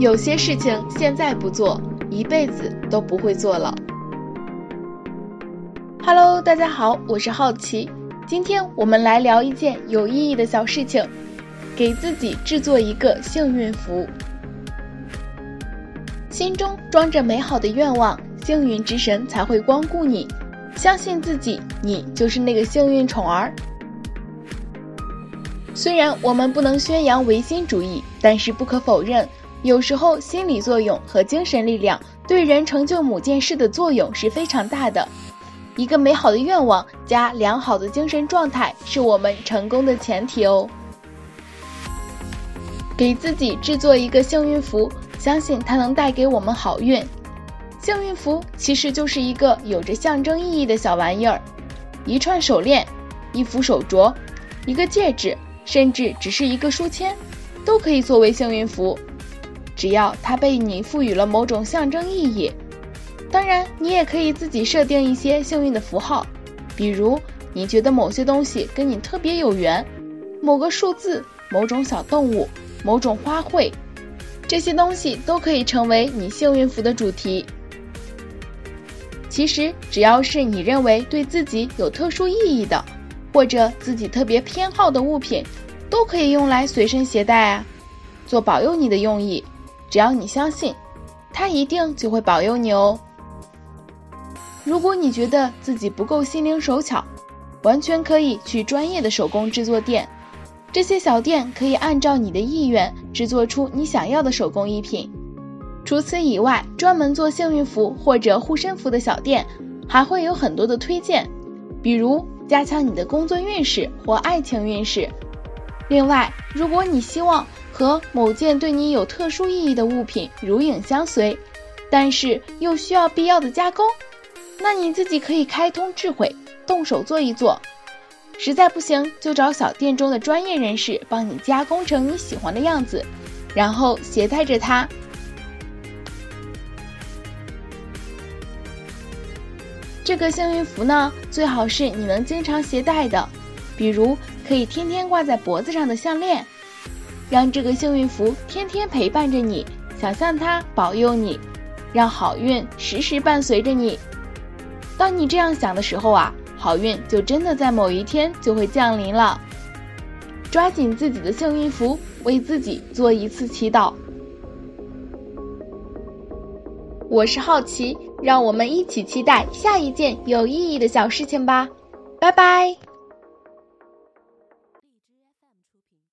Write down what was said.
有些事情现在不做，一辈子都不会做了。Hello，大家好，我是好奇，今天我们来聊一件有意义的小事情，给自己制作一个幸运符。心中装着美好的愿望，幸运之神才会光顾你。相信自己，你就是那个幸运宠儿。虽然我们不能宣扬唯心主义，但是不可否认。有时候，心理作用和精神力量对人成就某件事的作用是非常大的。一个美好的愿望加良好的精神状态，是我们成功的前提哦。给自己制作一个幸运符，相信它能带给我们好运。幸运符其实就是一个有着象征意义的小玩意儿，一串手链，一副手镯，一个戒指，甚至只是一个书签，都可以作为幸运符。只要它被你赋予了某种象征意义，当然你也可以自己设定一些幸运的符号，比如你觉得某些东西跟你特别有缘，某个数字、某种小动物、某种花卉，这些东西都可以成为你幸运符的主题。其实只要是你认为对自己有特殊意义的，或者自己特别偏好的物品，都可以用来随身携带啊，做保佑你的用意。只要你相信，他一定就会保佑你哦。如果你觉得自己不够心灵手巧，完全可以去专业的手工制作店，这些小店可以按照你的意愿制作出你想要的手工艺品。除此以外，专门做幸运符或者护身符的小店还会有很多的推荐，比如加强你的工作运势或爱情运势。另外，如果你希望和某件对你有特殊意义的物品如影相随，但是又需要必要的加工，那你自己可以开通智慧，动手做一做。实在不行，就找小店中的专业人士帮你加工成你喜欢的样子，然后携带着它。这个幸运符呢，最好是你能经常携带的。比如可以天天挂在脖子上的项链，让这个幸运符天天陪伴着你，想象它保佑你，让好运时时伴随着你。当你这样想的时候啊，好运就真的在某一天就会降临了。抓紧自己的幸运符，为自己做一次祈祷。我是好奇，让我们一起期待下一件有意义的小事情吧。拜拜。